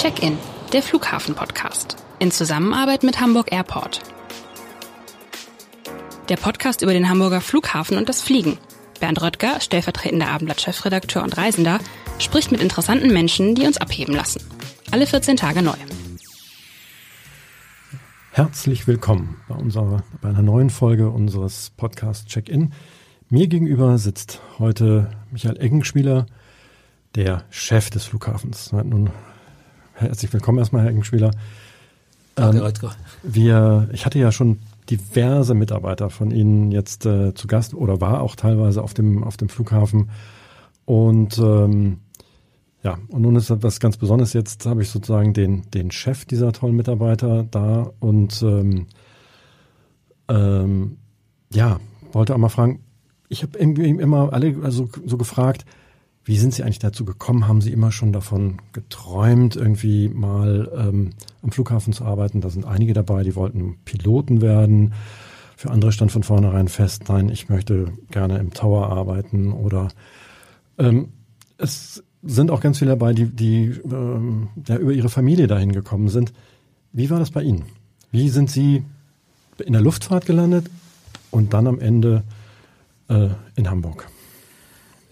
Check-in, der Flughafen-Podcast. In Zusammenarbeit mit Hamburg Airport. Der Podcast über den Hamburger Flughafen und das Fliegen. Bernd Röttger, stellvertretender Abendblatt-Chefredakteur und Reisender, spricht mit interessanten Menschen, die uns abheben lassen. Alle 14 Tage neu. Herzlich willkommen bei, unserer, bei einer neuen Folge unseres Podcasts Check-In. Mir gegenüber sitzt heute Michael Eggenspieler, der Chef des Flughafens. Nun Herzlich willkommen erstmal, Herr Eggenspieler. Danke, ähm, wir, ich hatte ja schon diverse Mitarbeiter von Ihnen jetzt äh, zu Gast oder war auch teilweise auf dem, auf dem Flughafen. Und ähm, ja, und nun ist etwas ganz Besonderes. Jetzt habe ich sozusagen den, den Chef dieser tollen Mitarbeiter da und ähm, ähm, ja, wollte auch mal fragen, ich habe irgendwie immer alle also so gefragt, wie sind Sie eigentlich dazu gekommen? Haben Sie immer schon davon geträumt, irgendwie mal ähm, am Flughafen zu arbeiten? Da sind einige dabei, die wollten Piloten werden. Für andere stand von vornherein fest, nein, ich möchte gerne im Tower arbeiten. Oder ähm, es sind auch ganz viele dabei, die, die ähm, ja, über ihre Familie dahin gekommen sind. Wie war das bei Ihnen? Wie sind Sie in der Luftfahrt gelandet und dann am Ende äh, in Hamburg?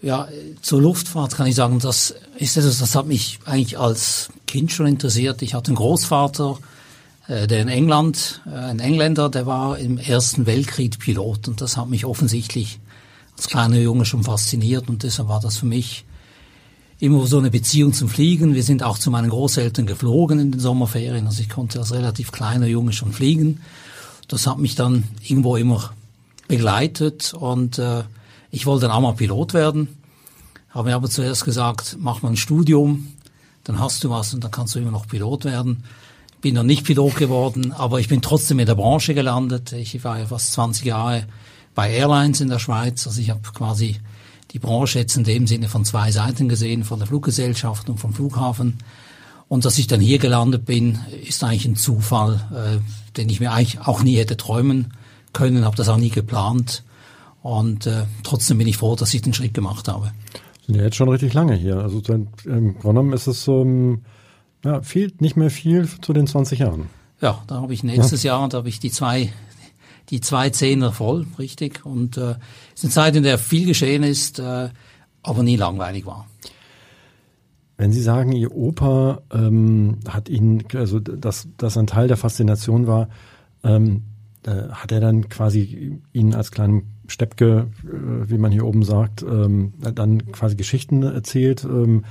Ja, zur Luftfahrt kann ich sagen, das ist etwas, das hat mich eigentlich als Kind schon interessiert. Ich hatte einen Großvater, äh, der in England, äh, ein Engländer, der war im Ersten Weltkrieg Pilot und das hat mich offensichtlich als kleiner Junge schon fasziniert und deshalb war das für mich immer so eine Beziehung zum Fliegen. Wir sind auch zu meinen Großeltern geflogen in den Sommerferien, also ich konnte als relativ kleiner Junge schon fliegen. Das hat mich dann irgendwo immer begleitet und äh, ich wollte dann auch mal Pilot werden, habe mir aber zuerst gesagt, mach mal ein Studium, dann hast du was und dann kannst du immer noch Pilot werden. Bin dann nicht Pilot geworden, aber ich bin trotzdem in der Branche gelandet. Ich war ja fast 20 Jahre bei Airlines in der Schweiz. Also ich habe quasi die Branche jetzt in dem Sinne von zwei Seiten gesehen, von der Fluggesellschaft und vom Flughafen. Und dass ich dann hier gelandet bin, ist eigentlich ein Zufall, äh, den ich mir eigentlich auch nie hätte träumen können, habe das auch nie geplant. Und äh, trotzdem bin ich froh, dass ich den Schritt gemacht habe. Sind ja jetzt schon richtig lange hier. Also im Grunde genommen ist es so, ähm, ja, fehlt nicht mehr viel zu den 20 Jahren. Ja, da habe ich nächstes ja. Jahr, da habe ich die zwei, die zwei Zehner voll, richtig. Und äh, es ist eine Zeit, in der viel geschehen ist, äh, aber nie langweilig war. Wenn Sie sagen, Ihr Opa ähm, hat Ihnen, also dass das ein Teil der Faszination war, ähm, äh, hat er dann quasi Ihnen als kleinen Steppke, äh, wie man hier oben sagt, ähm, dann quasi Geschichten erzählt, ähm,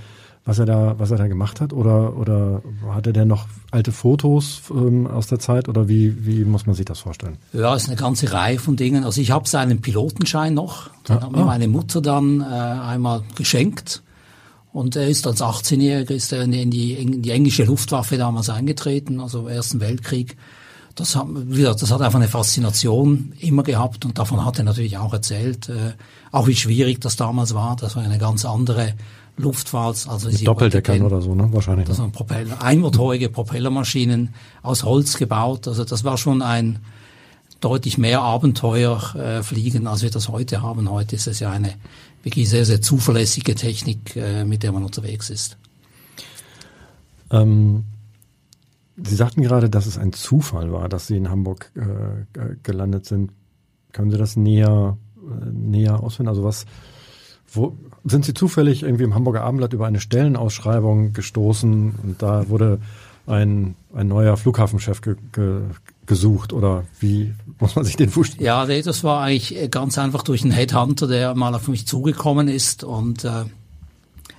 was er da, was er da gemacht hat, oder oder hat er denn noch alte Fotos ähm, aus der Zeit, oder wie wie muss man sich das vorstellen? Ja, es ist eine ganze Reihe von Dingen. Also ich habe seinen Pilotenschein noch, den ja, hat mir ah. meine Mutter dann äh, einmal geschenkt. Und er ist als 18-Jähriger ist er in die, in die englische Luftwaffe damals eingetreten, also im Ersten Weltkrieg das hat, wieder, das hat einfach eine Faszination immer gehabt und davon hat er natürlich auch erzählt, äh, auch wie schwierig das damals war. Das war eine ganz andere Luftfahrt. Also Mit Doppeldeckern oder so, ne? Wahrscheinlich. Das waren Propeller, einmotorige Propellermaschinen aus Holz gebaut. Also das war schon ein deutlich mehr Abenteuer äh, fliegen, als wir das heute haben. Heute ist es ja eine wirklich sehr, sehr zuverlässige Technik, äh, mit der man unterwegs ist. Ähm Sie sagten gerade, dass es ein Zufall war, dass Sie in Hamburg äh, gelandet sind. Können Sie das näher, äh, näher ausführen? Also was, wo, sind Sie zufällig irgendwie im Hamburger Abendblatt über eine Stellenausschreibung gestoßen und da wurde ein, ein neuer Flughafenchef ge, ge, gesucht oder wie muss man sich den vorstellen? Ja, das war eigentlich ganz einfach durch einen Headhunter, der mal auf mich zugekommen ist und äh,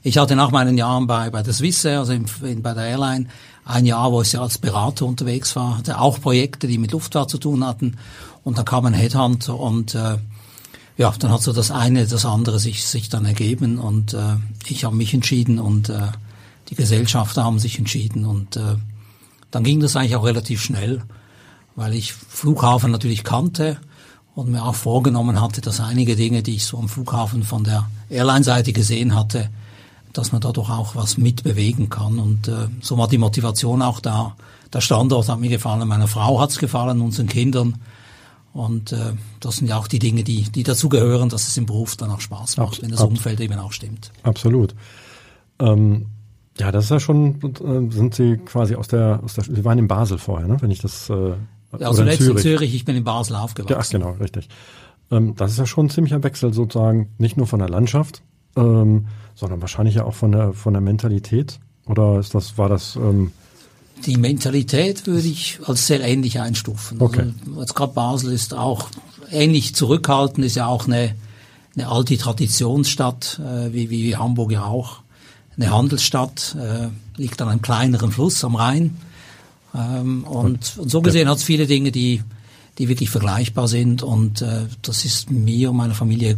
ich hatte nach meinen Jahren bei, bei der Swissair, also in, in, bei der Airline, ein Jahr, wo ich als Berater unterwegs war, hatte auch Projekte, die mit Luftfahrt zu tun hatten. Und dann kam ein Headhunter und äh, ja, dann hat so das eine, das andere sich, sich dann ergeben und äh, ich habe mich entschieden und äh, die Gesellschafter haben sich entschieden und äh, dann ging das eigentlich auch relativ schnell, weil ich Flughafen natürlich kannte und mir auch vorgenommen hatte, dass einige Dinge, die ich so am Flughafen von der Airline-Seite gesehen hatte, dass man dadurch auch was mitbewegen kann. Und äh, so war die Motivation auch da. Der Standort hat mir gefallen, meiner Frau hat's gefallen, unseren Kindern. Und äh, das sind ja auch die Dinge, die, die dazu gehören, dass es im Beruf dann auch Spaß macht, Abs wenn das Umfeld eben auch stimmt. Absolut. Ähm, Ja, das ist ja schon, äh, sind Sie quasi aus der, aus der, Sie waren in Basel vorher, ne? wenn ich das, äh, ja, also in Zürich. in Zürich, ich bin in Basel aufgewachsen. Ja, ach, genau, richtig. Ähm, das ist ja schon ein ziemlicher Wechsel sozusagen, nicht nur von der Landschaft, ähm, sondern wahrscheinlich ja auch von der, von der Mentalität. Oder ist das, war das, ähm, die Mentalität würde ich als sehr ähnlich einstufen. Okay. Also, jetzt gerade Basel ist auch ähnlich zurückhaltend, ist ja auch eine, eine alte Traditionsstadt, äh, wie, wie Hamburg ja auch. Eine Handelsstadt, äh, liegt an einem kleineren Fluss am Rhein. Ähm, und, und so gesehen hat es viele Dinge, die, die wirklich vergleichbar sind. Und äh, das ist mir und meiner Familie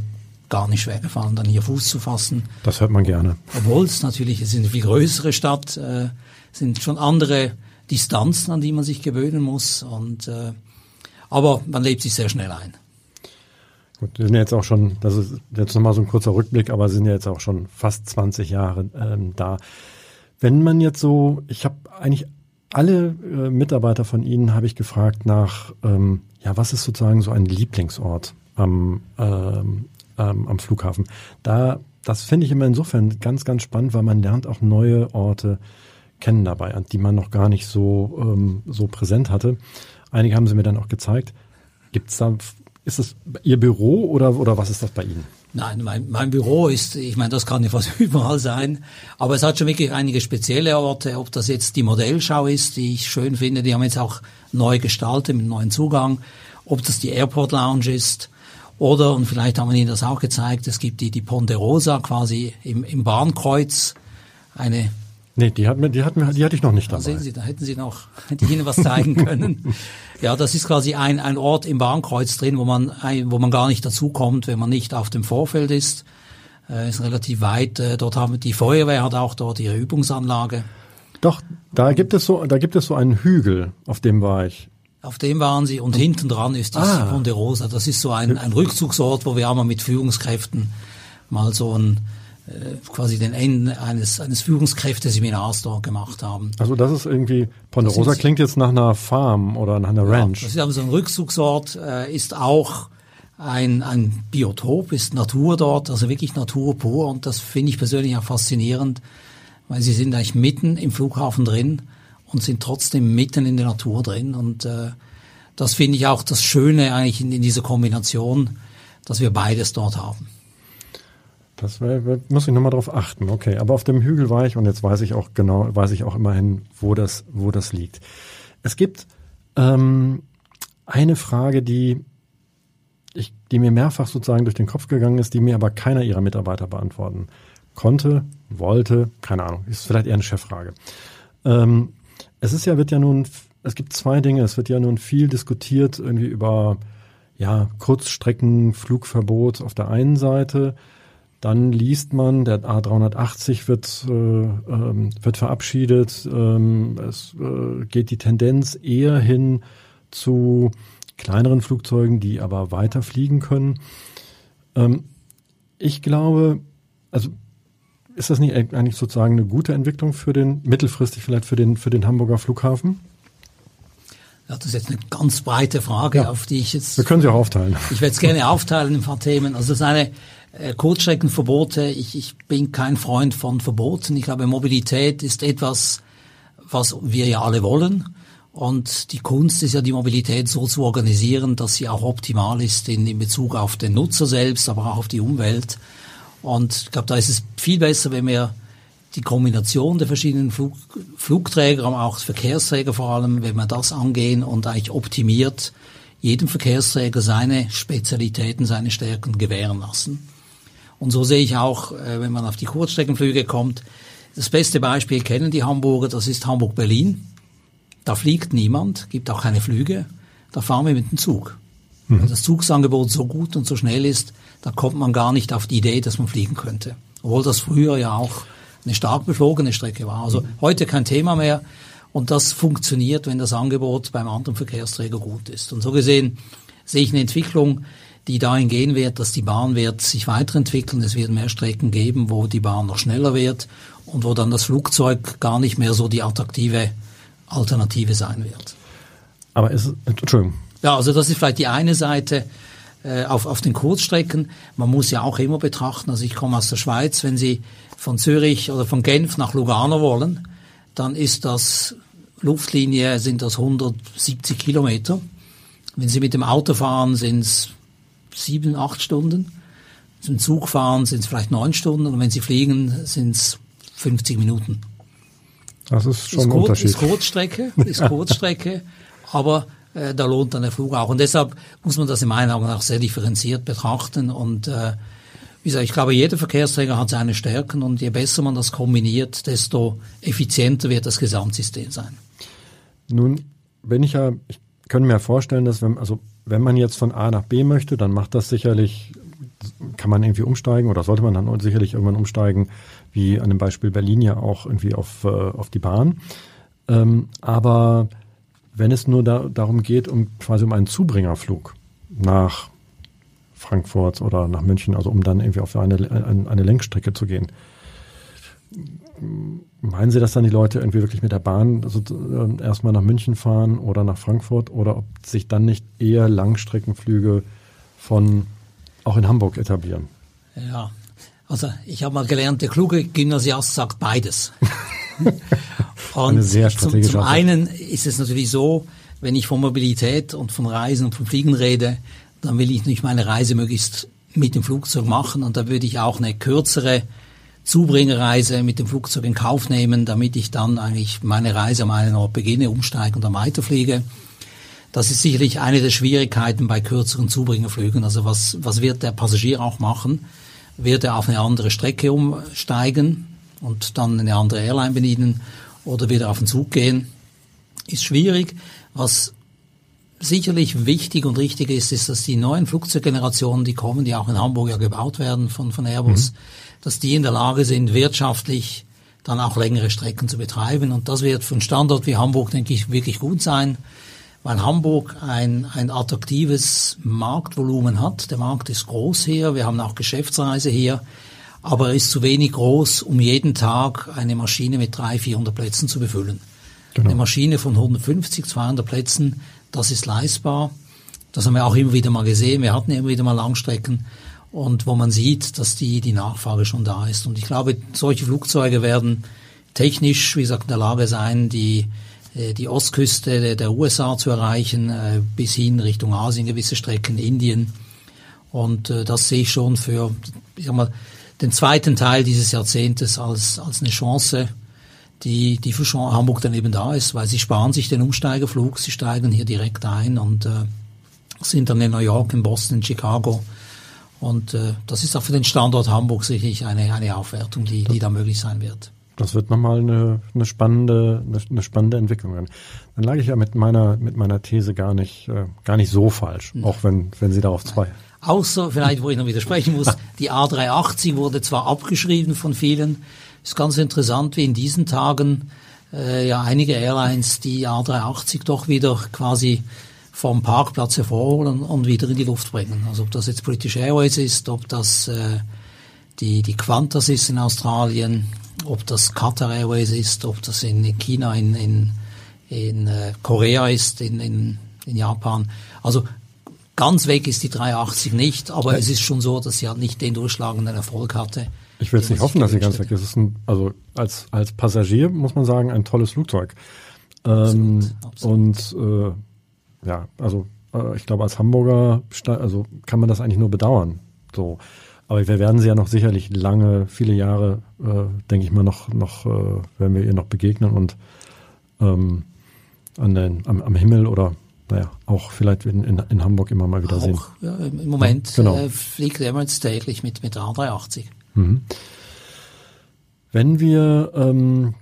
gar nicht schwer gefallen, dann hier Fuß zu fassen. Das hört man gerne. Obwohl es natürlich, es ist eine viel größere Stadt, äh, sind schon andere Distanzen, an die man sich gewöhnen muss. Und äh, aber man lebt sich sehr schnell ein. Gut, wir sind jetzt auch schon, das ist jetzt nochmal so ein kurzer Rückblick, aber sind ja jetzt auch schon fast 20 Jahre ähm, da. Wenn man jetzt so, ich habe eigentlich alle äh, Mitarbeiter von Ihnen habe ich gefragt nach, ähm, ja, was ist sozusagen so ein Lieblingsort am, ähm, ähm, am Flughafen? Da, das finde ich immer insofern ganz, ganz spannend, weil man lernt auch neue Orte kennen dabei, die man noch gar nicht so, ähm, so präsent hatte. Einige haben sie mir dann auch gezeigt. Gibt's da, ist es Ihr Büro oder, oder was ist das bei Ihnen? Nein, mein, mein Büro ist, ich meine, das kann ja fast überall sein, aber es hat schon wirklich einige spezielle Orte, ob das jetzt die Modellschau ist, die ich schön finde, die haben jetzt auch neu gestaltet mit neuen Zugang, ob das die Airport Lounge ist oder, und vielleicht haben wir Ihnen das auch gezeigt, es gibt die, die Ponderosa quasi im, im Bahnkreuz, eine Nee, die, hat mir, die, hat die hatte ich noch nicht dabei. Da sehen Sie, da hätten Sie noch, hätte ich Ihnen was zeigen können. ja, das ist quasi ein, ein Ort im Bahnkreuz drin, wo man, wo man gar nicht dazukommt, wenn man nicht auf dem Vorfeld ist. Äh, ist relativ weit. Äh, dort haben die Feuerwehr hat auch dort ihre Übungsanlage. Doch, da gibt es so, da gibt es so einen Hügel, auf dem war ich. Auf dem waren sie und hinten dran ist die ah. Rosa. Das ist so ein, ein Rückzugsort, wo wir auch mal mit Führungskräften mal so ein äh, quasi den Ende eines, eines Führungskräfteseminars dort gemacht haben. Also das ist irgendwie, Ponderosa klingt jetzt nach einer Farm oder nach einer Ranch. Ja, das ist aber so ein Rückzugsort, äh, ist auch ein, ein Biotop, ist Natur dort, also wirklich Natur pur und das finde ich persönlich auch faszinierend, weil sie sind eigentlich mitten im Flughafen drin und sind trotzdem mitten in der Natur drin und äh, das finde ich auch das Schöne eigentlich in, in dieser Kombination, dass wir beides dort haben. Das wär, muss ich nochmal drauf achten. Okay, aber auf dem Hügel war ich und jetzt weiß ich auch genau, weiß ich auch immerhin, wo das, wo das liegt. Es gibt ähm, eine Frage, die ich, die mir mehrfach sozusagen durch den Kopf gegangen ist, die mir aber keiner ihrer Mitarbeiter beantworten konnte, wollte, keine Ahnung, ist vielleicht eher eine Cheffrage. Ähm, es ist ja, wird ja nun, es gibt zwei Dinge, es wird ja nun viel diskutiert irgendwie über ja, Kurzstreckenflugverbot auf der einen Seite, dann liest man, der A380 wird, äh, ähm, wird verabschiedet. Ähm, es äh, geht die Tendenz eher hin zu kleineren Flugzeugen, die aber weiter fliegen können. Ähm, ich glaube, also ist das nicht eigentlich sozusagen eine gute Entwicklung für den, mittelfristig vielleicht für den, für den Hamburger Flughafen? Ja, das ist jetzt eine ganz breite Frage, ja. auf die ich jetzt. Wir können sie auch aufteilen. Ich werde es gerne aufteilen in ein paar Themen. Also das ist eine äh, Kurzstreckenverbote, ich, ich bin kein Freund von Verboten. Ich glaube, Mobilität ist etwas, was wir ja alle wollen. Und die Kunst ist ja, die Mobilität so zu organisieren, dass sie auch optimal ist in, in Bezug auf den Nutzer selbst, aber auch auf die Umwelt. Und ich glaube, da ist es viel besser, wenn wir die Kombination der verschiedenen Flug, Flugträger, aber auch Verkehrsträger vor allem, wenn wir das angehen und eigentlich optimiert jedem Verkehrsträger seine Spezialitäten, seine Stärken gewähren lassen. Und so sehe ich auch, äh, wenn man auf die Kurzstreckenflüge kommt, das beste Beispiel kennen die Hamburger, das ist Hamburg-Berlin. Da fliegt niemand, gibt auch keine Flüge. Da fahren wir mit dem Zug. Mhm. Weil das Zugsangebot so gut und so schnell ist, da kommt man gar nicht auf die Idee, dass man fliegen könnte. Obwohl das früher ja auch eine stark beflogene Strecke war. Also heute kein Thema mehr. Und das funktioniert, wenn das Angebot beim anderen Verkehrsträger gut ist. Und so gesehen sehe ich eine Entwicklung, die dahin gehen wird, dass die Bahn wird sich weiterentwickeln. Es wird mehr Strecken geben, wo die Bahn noch schneller wird und wo dann das Flugzeug gar nicht mehr so die attraktive Alternative sein wird. Aber ist, Entschuldigung. Ja, also das ist vielleicht die eine Seite. äh, auf, auf den Kurzstrecken. Man muss ja auch immer betrachten, also ich komme aus der Schweiz, wenn Sie von Zürich oder von Genf nach Lugano wollen, dann ist das Luftlinie, sind das 170 Kilometer. Wenn Sie mit dem Auto fahren, sind es sieben, acht Stunden. Zum Zug fahren sind es vielleicht neun Stunden und wenn Sie fliegen, sind es 50 Minuten. Das ist schon ist ein Unterschied. Ist Kurzstrecke, ist Kurzstrecke, aber äh, da lohnt dann der Flug auch. Und deshalb muss man das in meinen Augen auch sehr differenziert betrachten. Und äh, wie gesagt, ich glaube, jeder Verkehrsträger hat seine Stärken und je besser man das kombiniert, desto effizienter wird das Gesamtsystem sein. Nun, wenn ich ja, ich könnte mir vorstellen, dass wenn, also wenn man jetzt von A nach B möchte, dann macht das sicherlich, kann man irgendwie umsteigen oder sollte man dann sicherlich irgendwann umsteigen, wie an dem Beispiel Berlin ja auch irgendwie auf, äh, auf die Bahn. Ähm, aber wenn es nur da, darum geht, um quasi um einen Zubringerflug nach Frankfurt oder nach München, also um dann irgendwie auf eine, eine, eine Lenkstrecke zu gehen. Meinen Sie, dass dann die Leute irgendwie wirklich mit der Bahn also, äh, erstmal nach München fahren oder nach Frankfurt oder ob sich dann nicht eher Langstreckenflüge von auch in Hamburg etablieren? Ja, also ich habe mal gelernt, der kluge Gymnasiast sagt beides. Und zum, zum einen ist es natürlich so, wenn ich von Mobilität und von Reisen und von Fliegen rede, dann will ich nicht meine Reise möglichst mit dem Flugzeug machen und da würde ich auch eine kürzere Zubringerreise mit dem Flugzeug in Kauf nehmen, damit ich dann eigentlich meine Reise am einen Ort beginne, umsteige und dann weiterfliege. Das ist sicherlich eine der Schwierigkeiten bei kürzeren Zubringerflügen. Also was, was wird der Passagier auch machen? Wird er auf eine andere Strecke umsteigen und dann eine andere Airline bedienen oder wieder auf den Zug gehen? Ist schwierig. Was sicherlich wichtig und richtig ist, ist, dass die neuen Flugzeuggenerationen, die kommen, die auch in Hamburg ja gebaut werden von, von Airbus, mhm. dass die in der Lage sind, wirtschaftlich dann auch längere Strecken zu betreiben. Und das wird für einen Standort wie Hamburg, denke ich, wirklich gut sein, weil Hamburg ein, ein attraktives Marktvolumen hat. Der Markt ist groß hier, wir haben auch Geschäftsreise hier, aber er ist zu wenig groß, um jeden Tag eine Maschine mit 300, 400 Plätzen zu befüllen. Genau. Eine Maschine von 150, 200 Plätzen das ist leistbar. Das haben wir auch immer wieder mal gesehen. Wir hatten immer wieder mal Langstrecken und wo man sieht, dass die, die Nachfrage schon da ist. Und ich glaube, solche Flugzeuge werden technisch, wie gesagt, in der Lage sein, die, äh, die Ostküste der USA zu erreichen, äh, bis hin Richtung Asien, gewisse Strecken, Indien. Und äh, das sehe ich schon für, ich sag mal, den zweiten Teil dieses Jahrzehntes als, als eine Chance, die, die für Hamburg dann eben da ist, weil sie sparen sich den Umsteigerflug, sie steigen hier direkt ein und äh, sind dann in New York, in Boston, in Chicago. Und äh, das ist auch für den Standort Hamburg sicherlich eine, eine Aufwertung, die, die da möglich sein wird. Das wird nochmal eine, eine spannende, eine, eine spannende Entwicklung. Dann lag ich ja mit meiner, mit meiner These gar nicht, äh, gar nicht so falsch, Nein. auch wenn, wenn Sie darauf zwei. Außer, vielleicht, wo ich noch widersprechen muss, die A380 wurde zwar abgeschrieben von vielen, ist ganz interessant, wie in diesen Tagen äh, ja einige Airlines die A380 doch wieder quasi vom Parkplatz hervorholen und wieder in die Luft bringen. Also ob das jetzt British Airways ist, ob das äh, die, die Qantas ist in Australien, ob das Qatar Airways ist, ob das in China, in, in, in äh, Korea ist, in, in, in Japan. Also ganz weg ist die 380 nicht, aber es ist schon so, dass sie halt nicht den durchschlagenden Erfolg hatte, ich will jetzt nicht hoffen, dass sie ganz weg ist. Ist ein, also als, als Passagier muss man sagen, ein tolles Flugzeug. Ähm, absolut, Und äh, ja, also äh, ich glaube, als Hamburger also kann man das eigentlich nur bedauern. So. Aber wir werden sie ja noch sicherlich lange, viele Jahre, äh, denke ich mal, noch, noch äh, werden wir ihr noch begegnen und ähm, an den, am, am Himmel oder naja, auch vielleicht in, in, in Hamburg immer mal wieder auch, sehen. Ja, Im Moment ja, genau. äh, fliegt Emirates täglich mit, mit A380. Mhm. Wenn wir ähm,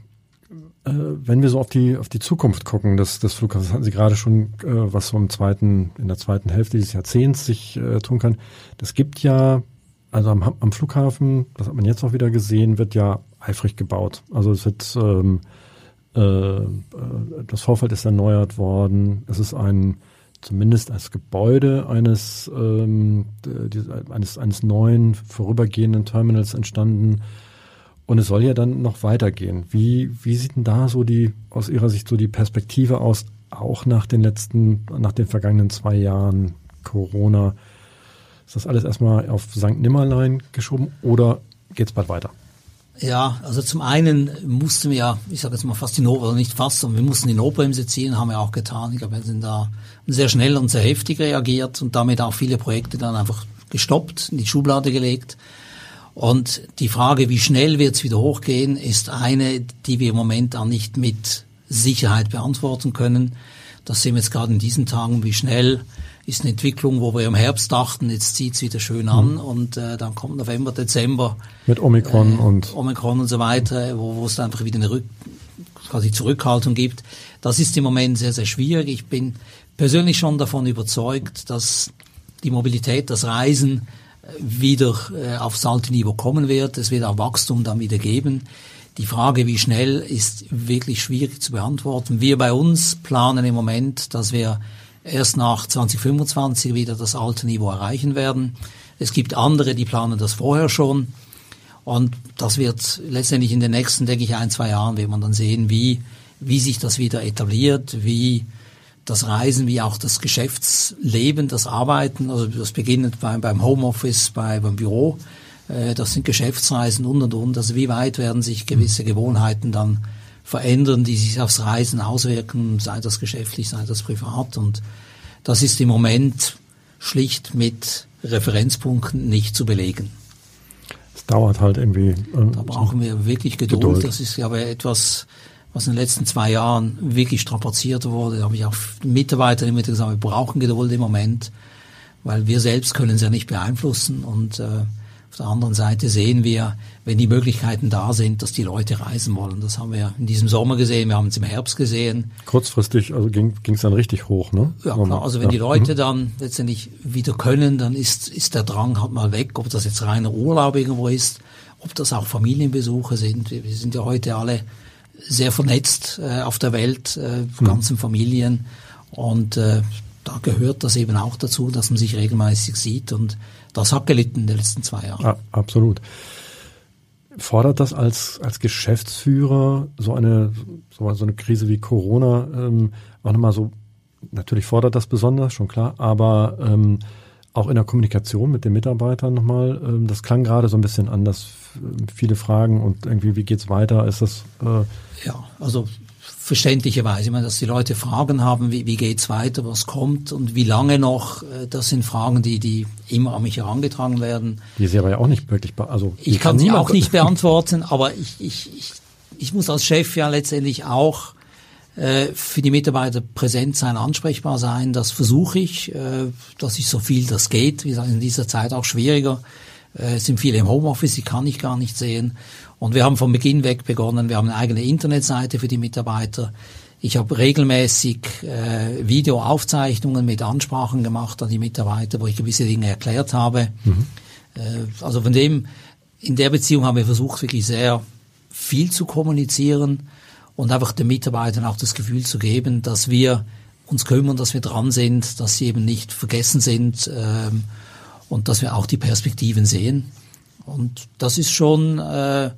äh, wenn wir so auf die auf die Zukunft gucken des, des Flughafens, hatten Sie gerade schon, äh, was so im zweiten in der zweiten Hälfte dieses Jahrzehnts sich äh, tun kann. Das gibt ja also am, am Flughafen, das hat man jetzt auch wieder gesehen, wird ja eifrig gebaut. Also es wird ähm, äh, äh das Vorfeld ist erneuert worden. Es ist ein zumindest als Gebäude eines, ähm, eines, eines neuen vorübergehenden Terminals entstanden. Und es soll ja dann noch weitergehen. Wie, wie sieht denn da so die, aus Ihrer Sicht so die Perspektive aus, auch nach den letzten, nach den vergangenen zwei Jahren Corona? Ist das alles erstmal auf St. Nimmerlein geschoben oder geht es bald weiter? Ja, also zum einen mussten wir ja, ich sage jetzt mal fast die Notbremse, nicht fast, sondern wir mussten die Notbremse ziehen, haben wir auch getan. Ich glaube, wir sind da sehr schnell und sehr heftig reagiert und damit auch viele Projekte dann einfach gestoppt, in die Schublade gelegt. Und die Frage, wie schnell wird es wieder hochgehen, ist eine, die wir im Moment auch nicht mit Sicherheit beantworten können. Das sehen wir jetzt gerade in diesen Tagen, wie schnell ist eine Entwicklung, wo wir im Herbst dachten, jetzt zieht's wieder schön an mhm. und äh, dann kommt November, Dezember. Mit Omikron äh, und Omikron und so weiter, wo, es einfach wieder eine Rück quasi Zurückhaltung gibt. Das ist im Moment sehr, sehr schwierig. Ich bin persönlich schon davon überzeugt, dass die Mobilität, das Reisen wieder äh, aufs alte Niveau kommen wird. Es wird auch Wachstum dann wieder geben. Die Frage, wie schnell, ist wirklich schwierig zu beantworten. Wir bei uns planen im Moment, dass wir erst nach 2025 wieder das alte Niveau erreichen werden. Es gibt andere, die planen das vorher schon. Und das wird letztendlich in den nächsten, denke ich, ein, zwei Jahren, wird man dann sehen, wie, wie sich das wieder etabliert, wie das Reisen, wie auch das Geschäftsleben, das Arbeiten, also das beginnt beim, beim Homeoffice, bei, beim Büro, äh, das sind Geschäftsreisen und und und. Also wie weit werden sich gewisse Gewohnheiten dann verändern, die sich aufs Reisen auswirken, sei das geschäftlich, sei das privat. Und das ist im Moment schlicht mit Referenzpunkten nicht zu belegen. Es dauert halt irgendwie. Ähm, da brauchen wir wirklich Geduld. Geduld. Das ist aber etwas, was in den letzten zwei Jahren wirklich strapaziert wurde. Da habe ich auch Mitarbeiter immer gesagt, wir brauchen Geduld im Moment, weil wir selbst können es ja nicht beeinflussen und äh, auf der anderen Seite sehen wir, wenn die Möglichkeiten da sind, dass die Leute reisen wollen. Das haben wir in diesem Sommer gesehen, wir haben es im Herbst gesehen. Kurzfristig, also ging es dann richtig hoch, ne? Ja, klar. Also wenn ja. die Leute mhm. dann letztendlich wieder können, dann ist, ist der Drang halt mal weg, ob das jetzt reiner Urlaub irgendwo ist, ob das auch Familienbesuche sind. Wir sind ja heute alle sehr vernetzt äh, auf der Welt, äh, mhm. ganzen Familien. Und äh, da gehört das eben auch dazu, dass man sich regelmäßig sieht und das hat gelitten in den letzten zwei Jahren. Ja, absolut. Fordert das als, als Geschäftsführer so eine, so, eine Krise wie Corona ähm, auch nochmal so, natürlich fordert das besonders, schon klar, aber ähm, auch in der Kommunikation mit den Mitarbeitern nochmal, ähm, das klang gerade so ein bisschen anders, viele Fragen und irgendwie, wie geht's weiter? Ist das äh Ja, also verständlicherweise. Ich meine, dass die Leute Fragen haben, wie, wie geht's weiter, was kommt und wie lange noch, äh, das sind Fragen, die, die immer an mich herangetragen werden. Die sie aber ja auch nicht wirklich, also. Ich kann, kann sie auch nicht beantworten, aber ich, ich, ich, ich muss als Chef ja letztendlich auch äh, für die Mitarbeiter präsent sein, ansprechbar sein. Das versuche ich, äh, dass ich so viel das geht. Wie gesagt, in dieser Zeit auch schwieriger. Äh, es sind viele im Homeoffice, die kann ich gar nicht sehen. Und wir haben von Beginn weg begonnen, wir haben eine eigene Internetseite für die Mitarbeiter. Ich habe regelmäßig äh, Videoaufzeichnungen mit Ansprachen gemacht an die Mitarbeiter, wo ich gewisse Dinge erklärt habe. Mhm. Äh, also von dem, in der Beziehung haben wir versucht, wirklich sehr viel zu kommunizieren und einfach den Mitarbeitern auch das Gefühl zu geben, dass wir uns kümmern, dass wir dran sind, dass sie eben nicht vergessen sind ähm, und dass wir auch die Perspektiven sehen. Und das ist schon äh,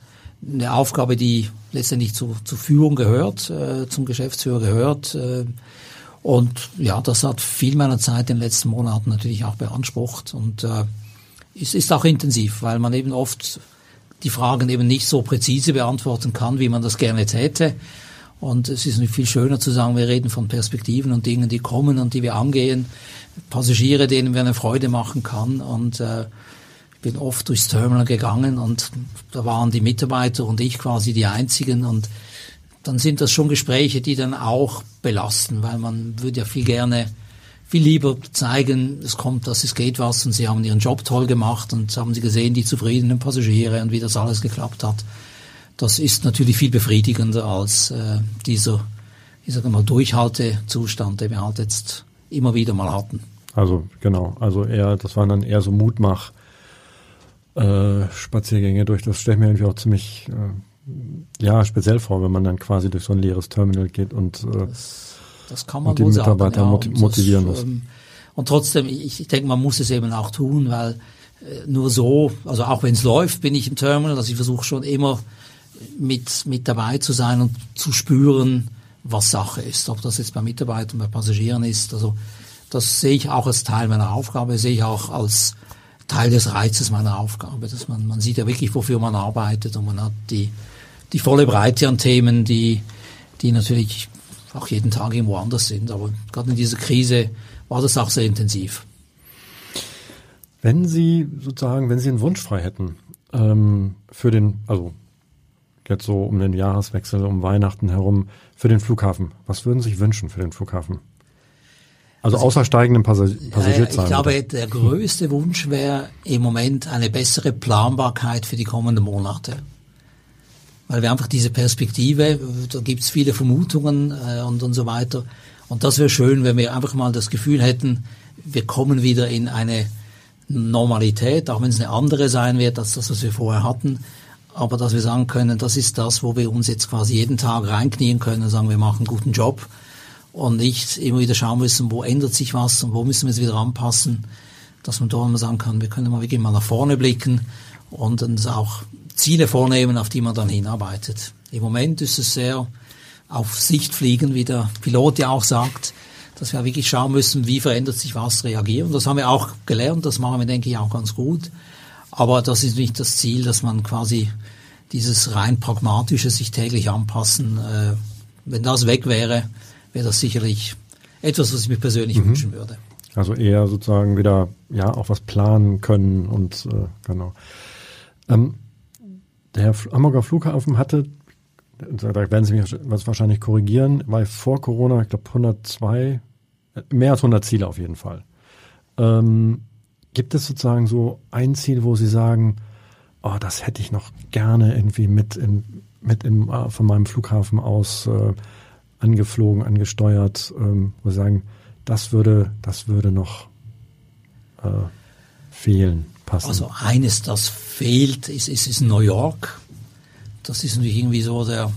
eine Aufgabe, die letztendlich zu, zur Führung gehört, äh, zum Geschäftsführer gehört. Äh, und ja, das hat viel meiner Zeit in den letzten Monaten natürlich auch beansprucht und äh, es ist auch intensiv, weil man eben oft die Fragen eben nicht so präzise beantworten kann, wie man das gerne täte. Und es ist viel schöner zu sagen, wir reden von Perspektiven und Dingen, die kommen und die wir angehen, Passagiere, denen wir eine Freude machen kann und äh, bin oft durchs Terminal gegangen und da waren die Mitarbeiter und ich quasi die einzigen und dann sind das schon Gespräche, die dann auch belasten, weil man würde ja viel gerne, viel lieber zeigen, es kommt, dass es geht was und sie haben ihren Job toll gemacht und haben sie gesehen, die zufriedenen Passagiere und wie das alles geklappt hat. Das ist natürlich viel befriedigender als äh, dieser, ich sage mal, Durchhaltezustand, den wir halt jetzt immer wieder mal hatten. Also genau, also eher, das waren dann eher so Mutmach äh, Spaziergänge durch. Das stelle ich mir irgendwie auch ziemlich äh, ja, speziell vor, wenn man dann quasi durch so ein leeres Terminal geht und, äh, das, das kann man und die Mitarbeiter sagen, ja, motivieren muss. Ähm, und trotzdem, ich, ich denke, man muss es eben auch tun, weil äh, nur so, also auch wenn es läuft, bin ich im Terminal, also ich versuche schon immer mit, mit dabei zu sein und zu spüren, was Sache ist. Ob das jetzt bei Mitarbeitern, bei Passagieren ist. Also das sehe ich auch als Teil meiner Aufgabe, sehe ich auch als Teil des Reizes meiner Aufgabe, dass man, man sieht ja wirklich, wofür man arbeitet und man hat die, die volle Breite an Themen, die, die natürlich auch jeden Tag irgendwo anders sind. Aber gerade in dieser Krise war das auch sehr intensiv. Wenn Sie sozusagen, wenn Sie einen Wunsch frei hätten ähm, für den, also jetzt so um den Jahreswechsel, um Weihnachten herum, für den Flughafen, was würden Sie sich wünschen für den Flughafen? Also, also außer steigenden Passag Passagierzahlen. Ich glaube, der größte Wunsch wäre im Moment eine bessere Planbarkeit für die kommenden Monate. Weil wir einfach diese Perspektive, da gibt es viele Vermutungen äh, und, und so weiter. Und das wäre schön, wenn wir einfach mal das Gefühl hätten, wir kommen wieder in eine Normalität, auch wenn es eine andere sein wird als das, was wir vorher hatten. Aber dass wir sagen können, das ist das, wo wir uns jetzt quasi jeden Tag reinknien können und sagen, wir machen einen guten Job und nicht immer wieder schauen müssen, wo ändert sich was und wo müssen wir es wieder anpassen, dass man da immer sagen kann, wir können mal wirklich mal nach vorne blicken und uns auch Ziele vornehmen, auf die man dann hinarbeitet. Im Moment ist es sehr auf Sicht fliegen, wie der Pilot ja auch sagt, dass wir wirklich schauen müssen, wie verändert sich was, reagieren. Das haben wir auch gelernt, das machen wir, denke ich, auch ganz gut. Aber das ist nicht das Ziel, dass man quasi dieses rein pragmatische sich täglich anpassen, äh, wenn das weg wäre, wäre das sicherlich etwas, was ich mir persönlich mhm. wünschen würde. Also eher sozusagen wieder ja auch was planen können und äh, genau. Ähm, der Hamburger Flughafen hatte, da werden Sie mich wahrscheinlich korrigieren, weil vor Corona, ich glaube 102, mehr als 100 Ziele auf jeden Fall. Ähm, gibt es sozusagen so ein Ziel, wo Sie sagen, oh, das hätte ich noch gerne irgendwie mit in, mit in, äh, von meinem Flughafen aus äh, angeflogen, angesteuert, ähm, wo Sie sagen, das würde, das würde noch äh, fehlen, passen. Also eines, das fehlt, ist, ist, ist New York. Das ist natürlich irgendwie so der,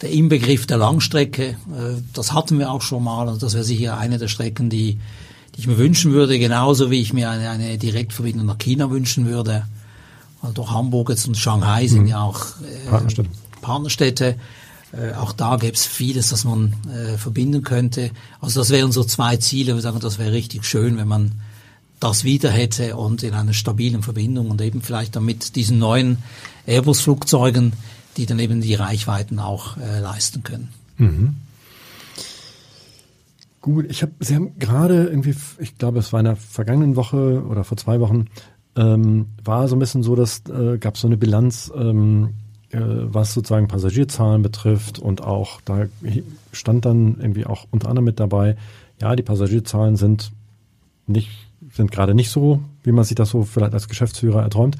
der Inbegriff der Langstrecke. Äh, das hatten wir auch schon mal und das wäre sicher eine der Strecken, die, die ich mir wünschen würde, genauso wie ich mir eine, eine Direktverbindung nach China wünschen würde. Weil durch Hamburg jetzt und Shanghai sind mhm. ja auch äh, Partnerstädte. Partnerstädte. Äh, auch da gäbe es vieles, das man äh, verbinden könnte. Also das wären so zwei Ziele. Wir sagen, das wäre richtig schön, wenn man das wieder hätte und in einer stabilen Verbindung und eben vielleicht dann mit diesen neuen Airbus-Flugzeugen, die dann eben die Reichweiten auch äh, leisten können. Mhm. Gut, ich habe, Sie haben gerade irgendwie, ich glaube, es war in der vergangenen Woche oder vor zwei Wochen, ähm, war so ein bisschen so, dass äh, gab so eine Bilanz ähm, äh, was sozusagen Passagierzahlen betrifft und auch da stand dann irgendwie auch unter anderem mit dabei, ja, die Passagierzahlen sind nicht, sind gerade nicht so, wie man sich das so vielleicht als Geschäftsführer erträumt.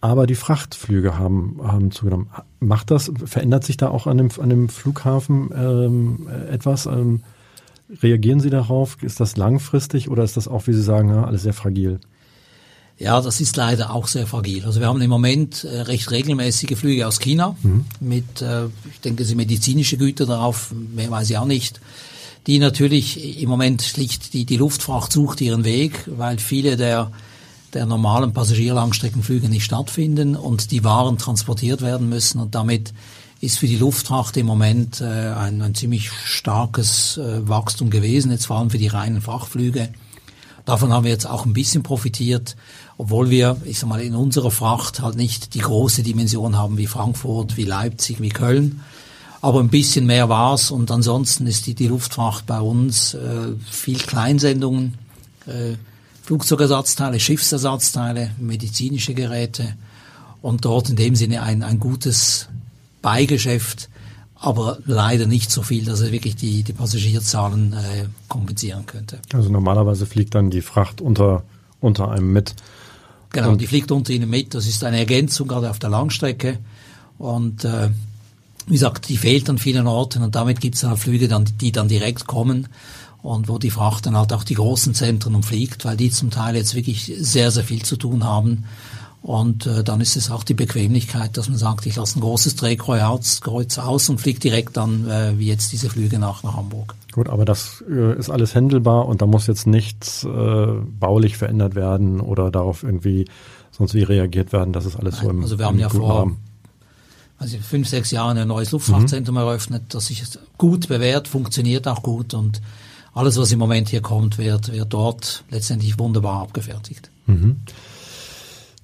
Aber die Frachtflüge haben, haben zugenommen. Macht das, verändert sich da auch an dem, an dem Flughafen ähm, etwas? Ähm, reagieren Sie darauf? Ist das langfristig oder ist das auch, wie Sie sagen, ja, alles sehr fragil? Ja, das ist leider auch sehr fragil. Also wir haben im Moment äh, recht regelmäßige Flüge aus China mhm. mit, äh, ich denke, sie medizinische Güter darauf, mehr weiß ich auch nicht, die natürlich im Moment schlicht die, die Luftfracht sucht ihren Weg, weil viele der der normalen Passagierlangstreckenflüge nicht stattfinden und die Waren transportiert werden müssen und damit ist für die Luftfracht im Moment äh, ein, ein ziemlich starkes äh, Wachstum gewesen, jetzt vor allem für die reinen Frachtflüge. Davon haben wir jetzt auch ein bisschen profitiert, obwohl wir, ich sag mal, in unserer Fracht halt nicht die große Dimension haben wie Frankfurt, wie Leipzig, wie Köln. Aber ein bisschen mehr war's und ansonsten ist die, die Luftfracht bei uns äh, viel Kleinsendungen, äh, Flugzeugersatzteile, Schiffsersatzteile, medizinische Geräte und dort in dem Sinne ein, ein gutes Beigeschäft, aber leider nicht so viel, dass er wirklich die, die Passagierzahlen äh, kompensieren könnte. Also normalerweise fliegt dann die Fracht unter, unter einem mit. Genau, die fliegt unter ihnen mit. Das ist eine Ergänzung gerade auf der Langstrecke. Und äh, wie gesagt, die fehlt an vielen Orten und damit gibt es dann Flüge, dann, die dann direkt kommen und wo die Fracht dann halt auch die großen Zentren umfliegt, weil die zum Teil jetzt wirklich sehr, sehr viel zu tun haben und äh, dann ist es auch die Bequemlichkeit, dass man sagt, ich lasse ein großes Drehkreuz aus und fliege direkt dann, äh, wie jetzt diese Flüge nach, nach Hamburg. Gut, aber das äh, ist alles händelbar und da muss jetzt nichts äh, baulich verändert werden oder darauf irgendwie sonst wie reagiert werden. Das ist alles Nein, so im Also wir haben ja vor Rahmen. also fünf, sechs Jahren ein neues Luftfrachtzentrum mhm. eröffnet, das sich gut bewährt, funktioniert auch gut und alles, was im Moment hier kommt, wird, wird dort letztendlich wunderbar abgefertigt. Mhm.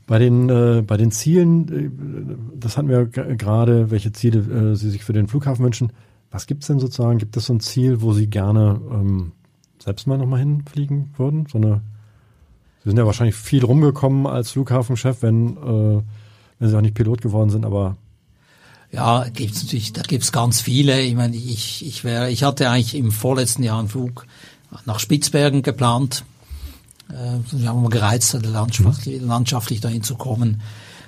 Bei den, äh, bei den Zielen, äh, das hatten wir gerade, welche Ziele äh, Sie sich für den Flughafen wünschen. Was gibt's denn sozusagen? Gibt es so ein Ziel, wo Sie gerne ähm, selbst mal nochmal hinfliegen würden? So eine, Sie sind ja wahrscheinlich viel rumgekommen als Flughafenchef, wenn, äh, wenn Sie auch nicht Pilot geworden sind, aber ja, gibt's natürlich, da gibt's ganz viele. Ich meine, ich, ich wäre, ich hatte eigentlich im vorletzten Jahr einen Flug nach Spitzbergen geplant. Äh, wir haben mal gereizt, landschaftlich, landschaftlich dahin zu kommen.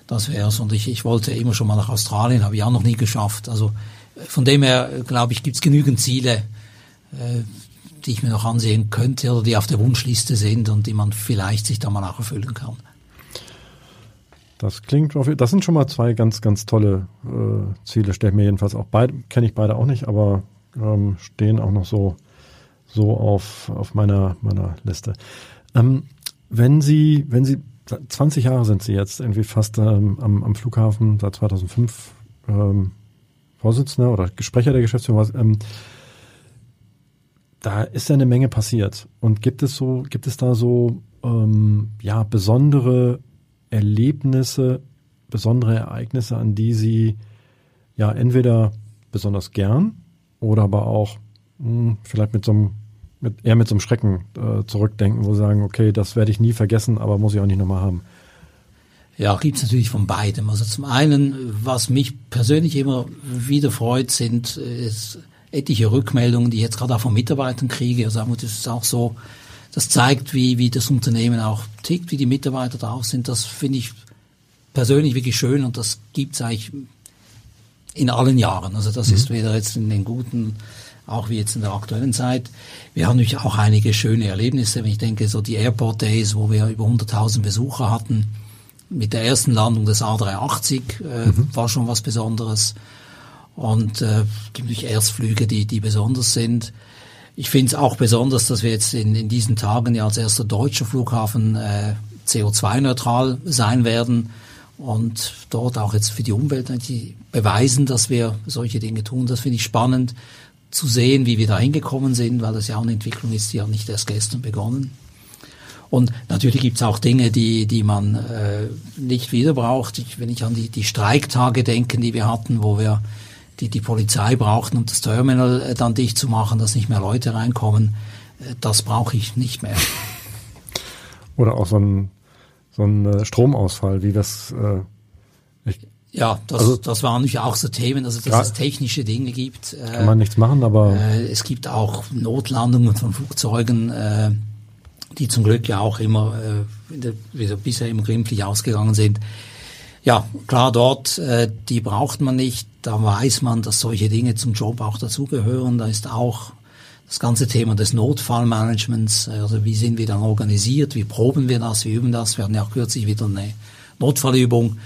Das wär's. Und ich, ich wollte immer schon mal nach Australien, habe ich auch noch nie geschafft. Also von dem her, glaube ich, gibt's genügend Ziele, äh, die ich mir noch ansehen könnte oder die auf der Wunschliste sind und die man vielleicht sich da mal auch erfüllen kann. Das klingt, das sind schon mal zwei ganz, ganz tolle äh, Ziele. Stelle mir jedenfalls auch beide, kenne ich beide auch nicht, aber ähm, stehen auch noch so, so auf, auf meiner, meiner Liste. Ähm, wenn Sie, wenn Sie, 20 Jahre sind Sie jetzt irgendwie fast ähm, am, am Flughafen, seit 2005 ähm, Vorsitzender oder Gesprächer der Geschäftsführung, ähm, da ist ja eine Menge passiert. Und gibt es so, gibt es da so ähm, ja besondere Erlebnisse, besondere Ereignisse, an die Sie ja entweder besonders gern oder aber auch mh, hm, vielleicht mit so einem mit, eher mit so einem Schrecken äh, zurückdenken, wo Sie sagen, okay, das werde ich nie vergessen, aber muss ich auch nicht nochmal haben. Ja, gibt's natürlich von beidem. Also zum einen, was mich persönlich immer wieder freut, sind ist etliche Rückmeldungen, die ich jetzt gerade auch von Mitarbeitern kriege. Also das ist auch so, das zeigt, wie, wie das Unternehmen auch tickt, wie die Mitarbeiter drauf sind. Das finde ich persönlich wirklich schön und das gibt's eigentlich in allen Jahren. Also das mhm. ist weder jetzt in den guten, auch wie jetzt in der aktuellen Zeit. Wir haben natürlich auch einige schöne Erlebnisse. Wenn ich denke, so die Airport Days, wo wir über 100.000 Besucher hatten, mit der ersten Landung des A380 äh, mhm. war schon was Besonderes. Und äh, gibt natürlich Erstflüge, die, die besonders sind. Ich finde es auch besonders, dass wir jetzt in, in diesen Tagen ja als erster deutscher Flughafen äh, CO2-neutral sein werden und dort auch jetzt für die Umwelt beweisen, dass wir solche Dinge tun. Das finde ich spannend zu sehen, wie wir da hingekommen sind, weil das ja auch eine Entwicklung ist, die ja nicht erst gestern begonnen. Und natürlich gibt es auch Dinge, die, die man äh, nicht wieder braucht. Ich, wenn ich an die, die Streiktage denke, die wir hatten, wo wir die die Polizei brauchten, um das Terminal äh, dann dicht zu machen, dass nicht mehr Leute reinkommen. Äh, das brauche ich nicht mehr. Oder auch so ein, so ein äh, Stromausfall, wie das. Äh, ich, ja, das, also, das waren natürlich auch so Themen, also dass es technische Dinge gibt. Kann man nichts machen, aber. Äh, es gibt auch Notlandungen von Flugzeugen, äh, die zum Glück ja auch immer äh, der, bisher immer glimpflich ausgegangen sind. Ja, klar, dort, äh, die braucht man nicht. Da weiß man, dass solche Dinge zum Job auch dazugehören. Da ist auch das ganze Thema des Notfallmanagements, also wie sind wir dann organisiert, wie proben wir das, wie üben das. Wir hatten ja auch kürzlich wieder eine Notfallübung.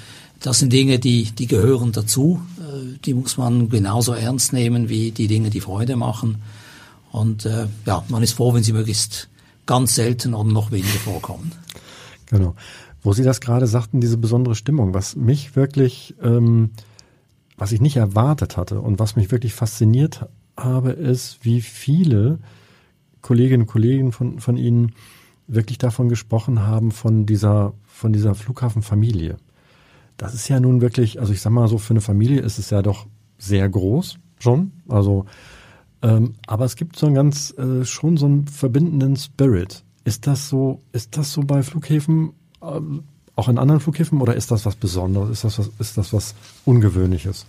Das sind Dinge, die, die gehören dazu. Äh, die muss man genauso ernst nehmen wie die Dinge, die Freude machen. Und äh, ja, man ist froh, wenn sie möglichst ganz selten oder noch weniger vorkommen. Genau. Wo Sie das gerade sagten, diese besondere Stimmung, was mich wirklich, ähm, was ich nicht erwartet hatte und was mich wirklich fasziniert habe, ist, wie viele Kolleginnen und Kollegen von, von Ihnen wirklich davon gesprochen haben, von dieser, von dieser Flughafenfamilie. Das ist ja nun wirklich, also ich sag mal so, für eine Familie ist es ja doch sehr groß schon. Also, ähm, aber es gibt so einen ganz, äh, schon so einen verbindenden Spirit. Ist das so, ist das so bei Flughäfen ähm, auch in anderen Flughäfen oder ist das was Besonderes? Ist das was, ist das was Ungewöhnliches?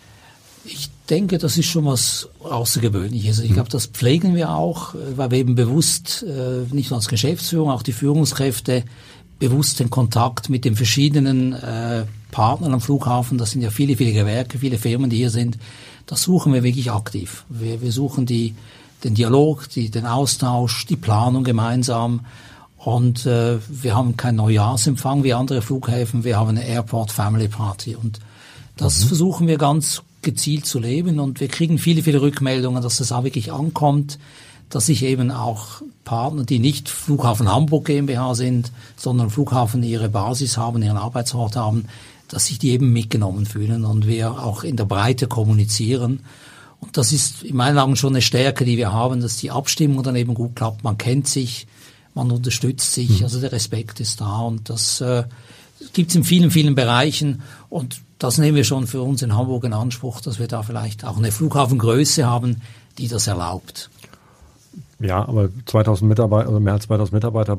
Ich denke, das ist schon was Außergewöhnliches. Ich glaube, das pflegen wir auch, äh, weil wir eben bewusst, äh, nicht nur als Geschäftsführung, auch die Führungskräfte, bewusst den Kontakt mit den verschiedenen äh, Partnern am Flughafen, das sind ja viele, viele Gewerke, viele Firmen, die hier sind, das suchen wir wirklich aktiv. Wir, wir suchen die, den Dialog, die, den Austausch, die Planung gemeinsam und äh, wir haben keinen Neujahrsempfang wie andere Flughäfen, wir haben eine Airport Family Party. Und das mhm. versuchen wir ganz gezielt zu leben. Und wir kriegen viele, viele Rückmeldungen, dass das auch wirklich ankommt, dass sich eben auch Partner, die nicht Flughafen Hamburg GmbH sind, sondern Flughafen ihre Basis haben, ihren Arbeitsort haben, dass sich die eben mitgenommen fühlen und wir auch in der Breite kommunizieren. Und das ist in meinen Augen schon eine Stärke, die wir haben, dass die Abstimmung dann eben gut klappt. Man kennt sich, man unterstützt sich, mhm. also der Respekt ist da und das äh, gibt es in vielen, vielen Bereichen und das nehmen wir schon für uns in Hamburg in Anspruch, dass wir da vielleicht auch eine Flughafengröße haben, die das erlaubt. Ja, aber 2000 Mitarbeiter, also mehr als 2000 Mitarbeiter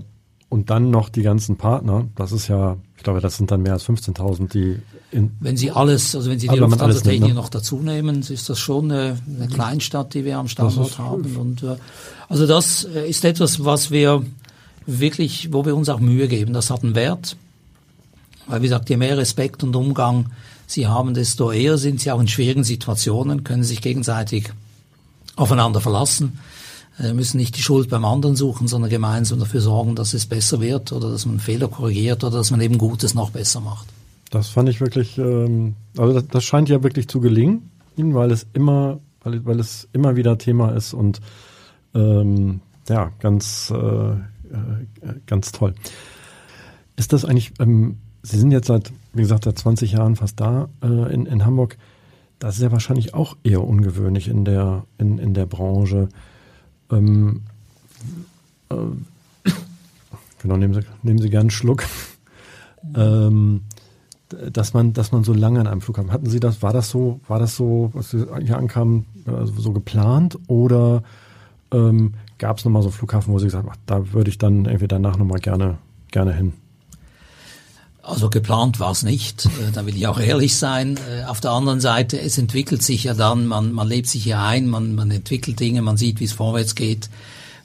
und dann noch die ganzen Partner, das ist ja, ich glaube, das sind dann mehr als 15.000, die in Wenn Sie alles, also wenn Sie die Lufthansa-Technik ne? noch dazu nehmen, ist das schon eine, eine Kleinstadt, die wir am Standort haben. Und äh, also das äh, ist etwas, was wir wirklich, wo wir uns auch Mühe geben. Das hat einen Wert. Weil, wie gesagt, je mehr Respekt und Umgang Sie haben, desto eher sind Sie auch in schwierigen Situationen, können sich gegenseitig aufeinander verlassen, äh, müssen nicht die Schuld beim anderen suchen, sondern gemeinsam dafür sorgen, dass es besser wird oder dass man Fehler korrigiert oder dass man eben Gutes noch besser macht. Das fand ich wirklich, ähm, also das, scheint ja wirklich zu gelingen, weil es immer, weil, weil es immer wieder Thema ist und ähm, ja, ganz, äh, äh ganz toll. Ist das eigentlich, ähm, Sie sind jetzt seit, wie gesagt, seit 20 Jahren fast da äh, in, in Hamburg. Das ist ja wahrscheinlich auch eher ungewöhnlich in der, in, in der Branche. Ähm, äh, genau, nehmen Sie, nehmen Sie gerne einen Schluck. ähm, dass man, dass man so lange an einem Flughafen. Hatten Sie das, war das so, war das so, was Sie hier ankamen, also so geplant oder ähm, gab es nochmal so einen Flughafen, wo Sie gesagt haben, da würde ich dann irgendwie danach nochmal gerne, gerne hin? Also geplant war es nicht, äh, da will ich auch ehrlich sein. Äh, auf der anderen Seite, es entwickelt sich ja dann, man, man lebt sich hier ein, man, man entwickelt Dinge, man sieht, wie es vorwärts geht.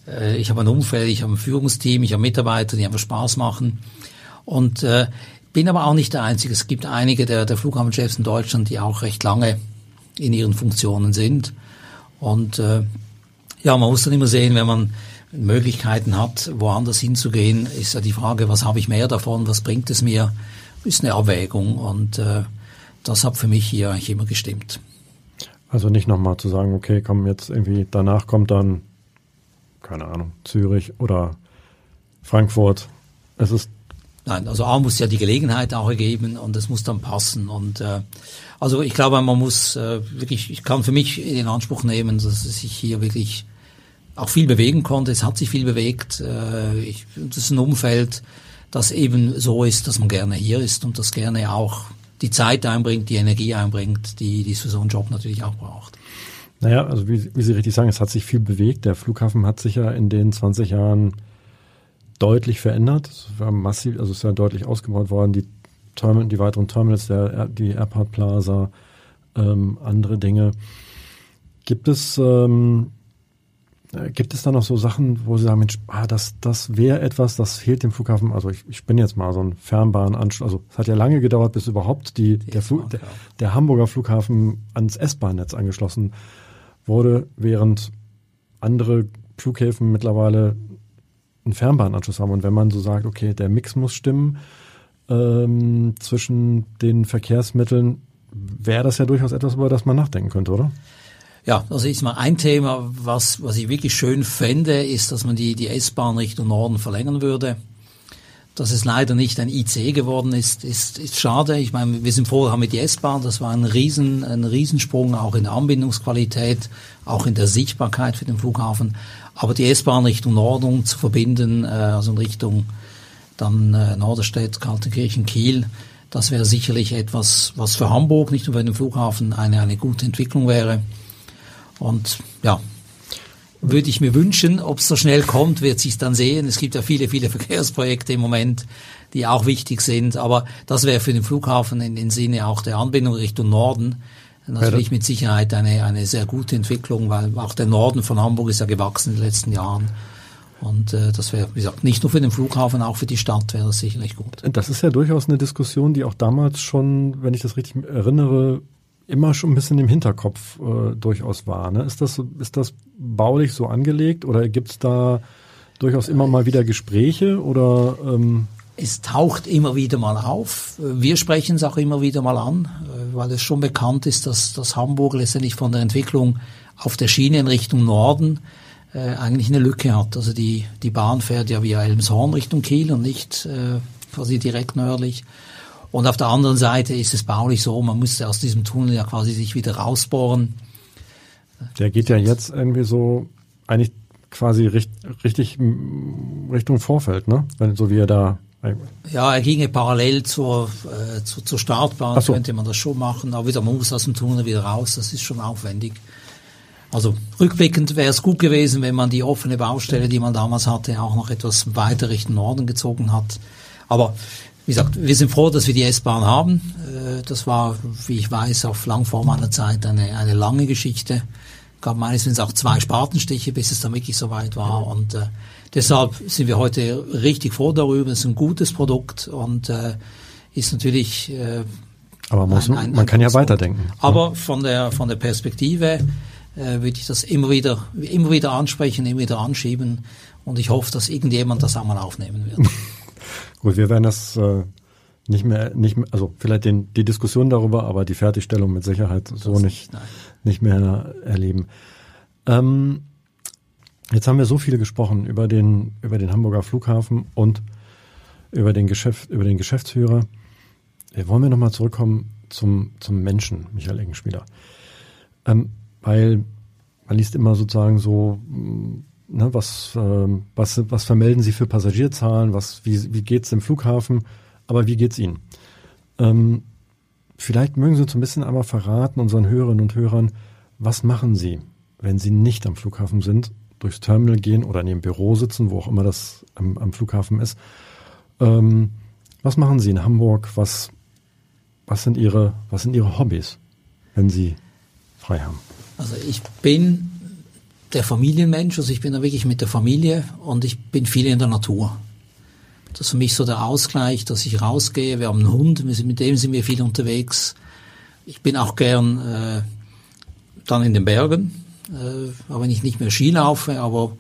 Äh, ich habe ein Umfeld, ich habe ein Führungsteam, ich habe Mitarbeiter, die einfach Spaß machen. Und äh, bin aber auch nicht der Einzige. Es gibt einige der, der Flughafenchefs in Deutschland, die auch recht lange in ihren Funktionen sind. Und äh, ja, man muss dann immer sehen, wenn man Möglichkeiten hat, woanders hinzugehen, ist ja die Frage, was habe ich mehr davon, was bringt es mir, ist eine Abwägung und äh, das hat für mich hier eigentlich immer gestimmt. Also nicht nochmal zu sagen, okay, komm jetzt irgendwie, danach kommt dann, keine Ahnung, Zürich oder Frankfurt. Es ist Nein, also A muss ja die Gelegenheit auch ergeben und es muss dann passen. Und äh, also ich glaube, man muss äh, wirklich, ich kann für mich in Anspruch nehmen, dass es sich hier wirklich auch viel bewegen konnte. Es hat sich viel bewegt. Äh, ich, das ist ein Umfeld, das eben so ist, dass man gerne hier ist und das gerne auch die Zeit einbringt, die Energie einbringt, die, die für so einen Job natürlich auch braucht. Naja, also wie, wie Sie richtig sagen, es hat sich viel bewegt. Der Flughafen hat sich ja in den 20 Jahren deutlich verändert. Es war massiv, also es ist ja deutlich ausgebaut worden. Die Terminal, die weiteren Terminals, der, die Airport Plaza, ähm, andere Dinge. Gibt es ähm, äh, Gibt es da noch so Sachen, wo Sie sagen, Mensch, ah, das, das wäre etwas, das fehlt dem Flughafen? Also ich, ich bin jetzt mal so ein Fernbahnanschluss. Also es hat ja lange gedauert, bis überhaupt die, die der, Flug, der, der, Hamburger Flughafen ans S-Bahn-Netz angeschlossen wurde, während andere Flughäfen mittlerweile einen Fernbahnanschluss haben. Und wenn man so sagt, okay, der Mix muss stimmen ähm, zwischen den Verkehrsmitteln, wäre das ja durchaus etwas, über das man nachdenken könnte, oder? Ja, also ist mal ein Thema, was, was ich wirklich schön fände, ist, dass man die, die S-Bahn Richtung Norden verlängern würde. Dass es leider nicht ein IC geworden ist, ist, ist schade. Ich meine, wir sind vorher mit die S-Bahn, das war ein Riesen, ein Riesensprung auch in der Anbindungsqualität, auch in der Sichtbarkeit für den Flughafen. Aber die S-Bahn Richtung Norden zu verbinden, äh, also in Richtung dann äh, Norderstedt, Kaltenkirchen, Kiel, das wäre sicherlich etwas, was für Hamburg, nicht nur für den Flughafen, eine, eine gute Entwicklung wäre. Und ja, würde ich mir wünschen, ob es so schnell kommt, wird sich dann sehen. Es gibt ja viele, viele Verkehrsprojekte im Moment, die auch wichtig sind. Aber das wäre für den Flughafen in, in Sinne auch der Anbindung Richtung Norden natürlich mit Sicherheit eine, eine sehr gute Entwicklung, weil auch der Norden von Hamburg ist ja gewachsen in den letzten Jahren. Und äh, das wäre, wie gesagt, nicht nur für den Flughafen, auch für die Stadt wäre das sicherlich gut. Das ist ja durchaus eine Diskussion, die auch damals schon, wenn ich das richtig erinnere, immer schon ein bisschen im Hinterkopf äh, durchaus war. Ne? Ist, das, ist das baulich so angelegt oder gibt es da durchaus immer mal wieder Gespräche oder ähm es taucht immer wieder mal auf. Wir sprechen es auch immer wieder mal an, äh, weil es schon bekannt ist, dass, dass Hamburg letztendlich von der Entwicklung auf der Schiene in Richtung Norden äh, eigentlich eine Lücke hat. Also die, die Bahn fährt ja via Elmshorn Richtung Kiel und nicht äh, quasi direkt nördlich. Und auf der anderen Seite ist es baulich so, man müsste aus diesem Tunnel ja quasi sich wieder rausbohren. Der geht ja jetzt irgendwie so eigentlich quasi richt, richtig Richtung Vorfeld, ne? Wenn, so wie er da Ja, er ginge parallel zur, äh, zur, zur Startbahn, so. könnte man das schon machen, aber wieder, man muss aus dem Tunnel wieder raus, das ist schon aufwendig. Also rückblickend wäre es gut gewesen, wenn man die offene Baustelle, die man damals hatte, auch noch etwas weiter Richtung Norden gezogen hat. Aber wie gesagt, wir sind froh, dass wir die S-Bahn haben. Äh, Das war, wie ich weiß, auf lang vor meiner Zeit eine, eine lange Geschichte. gab meines Wissens auch zwei Spatenstiche, bis es dann wirklich soweit war. Und äh, deshalb sind wir heute richtig froh darüber. Es ist ein gutes Produkt und äh, ist natürlich äh, Aber man, muss, ein- ein- man kann ja weiterdenken. Aber von der von der Perspektive äh, würde ich das immer wieder immer wieder ansprechen, immer wieder anschieben und ich hoffe, dass irgendjemand das auch mal aufnehmen wird. Gut, wir werden das äh, nicht mehr, nicht mehr, also vielleicht den, die Diskussion darüber, aber die Fertigstellung mit Sicherheit so nicht, nein. nicht mehr erleben. Ähm, jetzt haben wir so viele gesprochen über den, über den Hamburger Flughafen und über den Geschäft, über den Geschäftsführer. Wir wollen wir nochmal zurückkommen zum, zum Menschen, Michael Eggenspieler. Ähm, weil man liest immer sozusagen so, mh, ne, was, ähm, was, was vermelden Sie für Passagierzahlen, was, wie, wie geht's dem Flughafen, aber wie geht's Ihnen? Ähm, vielleicht mögen Sie uns ein bisschen einmal verraten, unseren Hörerinnen und Hörern, was machen Sie, wenn Sie nicht am Flughafen sind, durchs Terminal gehen oder in Ihrem Büro sitzen, wo auch immer das am, am Flughafen ist. Ähm, was machen Sie in Hamburg? Was, was, sind Ihre, was sind Ihre Hobbys, wenn Sie frei haben? Also ich bin der Familienmensch, also ich bin da wirklich mit der Familie und ich bin viel in der Natur. Das ist für mich so der Ausgleich, dass ich rausgehe. Wir haben einen Hund, mit dem sind wir viel unterwegs. Ich bin auch gern äh, dann in den Bergen, äh, auch wenn ich nicht mehr Ski laufe, aber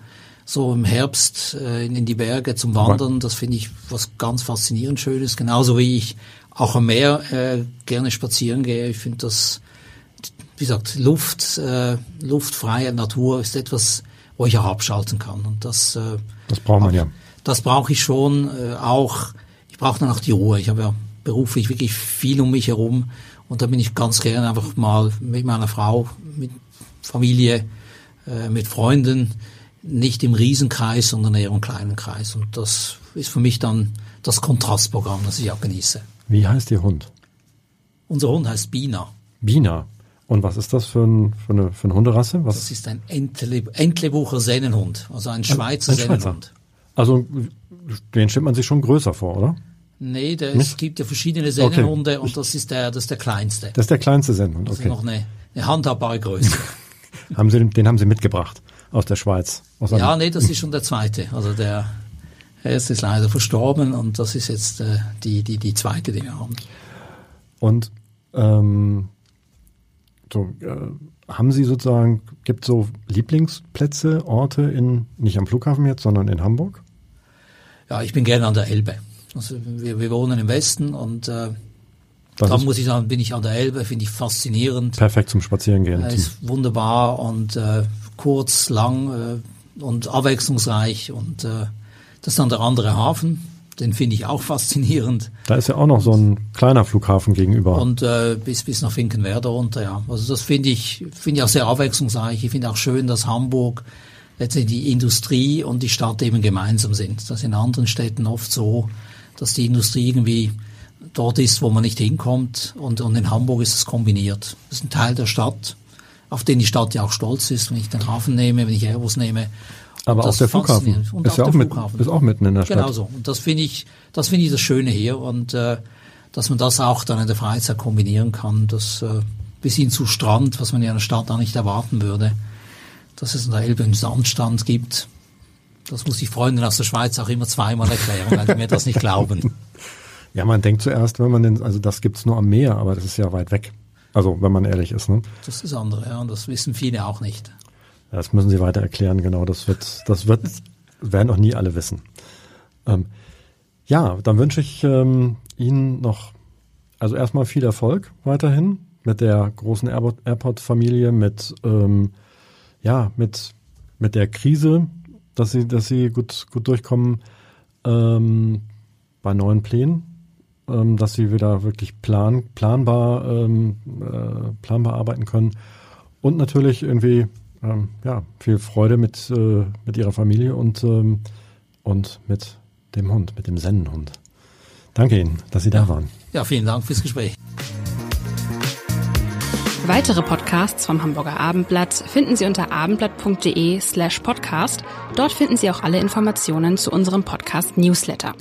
so im Herbst äh, in, in die Berge zum Wandern, das finde ich was ganz faszinierend Schönes. Genauso wie ich auch am Meer äh, gerne spazieren gehe. Ich finde das wie gesagt, Luft, äh, luftfreie Natur ist etwas, wo ich auch abschalten kann. Und das, äh, Das braucht man ja. das brauche ich schon äh, auch. Ich brauche dann auch die Ruhe. Ich habe ja beruflich wirklich viel um mich herum und da bin ich ganz gerne einfach mal mit meiner Frau, mit Familie, äh, mit Freunden, nicht im Riesenkreis, sondern eher im kleinen Kreis. Und das ist für mich dann das Kontrastprogramm, das ich auch genieße. Wie heißt Ihr Hund? Unser Hund heißt Bina. Bina. Und was ist das für, ein, für, eine, für eine Hunderasse? Was? Das ist ein Entle, Entlebucher Sennenhund, also ein Schweizer ein Schweizer. Sennenhund. Also den stellt man sich schon größer vor, oder? Nee, der, es gibt ja verschiedene Sennenhunde und das ist der, das ist der kleinste. Das ist der kleinste Sennenhund, Also okay. noch eine, eine handhabbare Größe. Haben Sie, den haben Sie mitgebracht aus der Schweiz. Aus ja, nee, das ist schon der zweite. Also der erste ist leider verstorben und das ist jetzt äh, die, die, die zweite, die wir haben. Und ähm, so, äh, haben Sie sozusagen, gibt so Lieblingsplätze, Orte in, nicht am Flughafen jetzt, sondern in Hamburg? Ja, ich bin gerne an der Elbe. Also wir, wir wohnen im Westen und äh, da muss ich sagen, bin ich an der Elbe, finde ich faszinierend. perfekt zum Spazierengehen. Er Zum, ist wunderbar und äh, kurz, lang äh, und abwechslungsreich und äh, das ist dann der andere Hafen, den finde ich auch faszinierend da ist ja auch noch so ein kleiner Flughafen gegenüber. und äh, bis bis nach Finkenwerder runter, ja. Also das finde ich finde ich auch sehr abwechslungsreich. Ich finde auch schön, dass Hamburg letztendlich die Industrie und die Stadt eben gemeinsam sind. Das ist in anderen Städten oft so, dass die Industrie irgendwie dort ist, wo man nicht hinkommt und, und in Hamburg ist es kombiniert. Das ist ein Teil der Stadt, auf den die Stadt ja auch stolz ist, wenn ich den Hafen nehme, wenn ich Airbus nehme. Aber auch der Flughafen ist auch ja auch, mit, ist auch mitten in der Stadt. Genau so. Und das finde ich, das finde ich das Schöne hier und äh, dass man das auch dann in der Freizeit kombinieren kann, das äh, bis hin zu Strand, was man ja in der Stadt auch nicht erwarten würde, dass es in der Elbe einen Sandstand gibt. Das muss ich Freunden aus der Schweiz auch immer zweimal erklären, weil die mir das nicht glauben. Ja, man denkt zuerst, wenn man den, also das gibt's nur am Meer, aber das ist ja weit weg. Also, wenn man ehrlich ist, ne? Das ist das andere, ja, und das wissen viele auch nicht. Das müssen Sie weiter erklären, genau. Das wird, das wird, werden auch nie alle wissen. Ähm, ja, dann wünsche ich ähm, Ihnen noch, also erstmal viel Erfolg weiterhin mit der großen Airport- Airport-Familie, mit, ähm, ja, mit, mit der Krise, dass Sie, dass Sie gut, gut durchkommen ähm, bei neuen Plänen, ähm, dass Sie wieder wirklich plan, planbar, ähm, äh, planbar arbeiten können und natürlich irgendwie ähm, ja, viel Freude mit, äh, mit ihrer Familie und, ähm, und mit dem Hund, mit dem Sennenhund. Danke Ihnen, dass Sie da waren. Ja, vielen Dank fürs Gespräch. Weitere Podcasts vom Hamburger Abendblatt finden Sie unter abendblatt.de slash podcast. Dort finden Sie auch alle Informationen zu unserem Podcast Newsletter.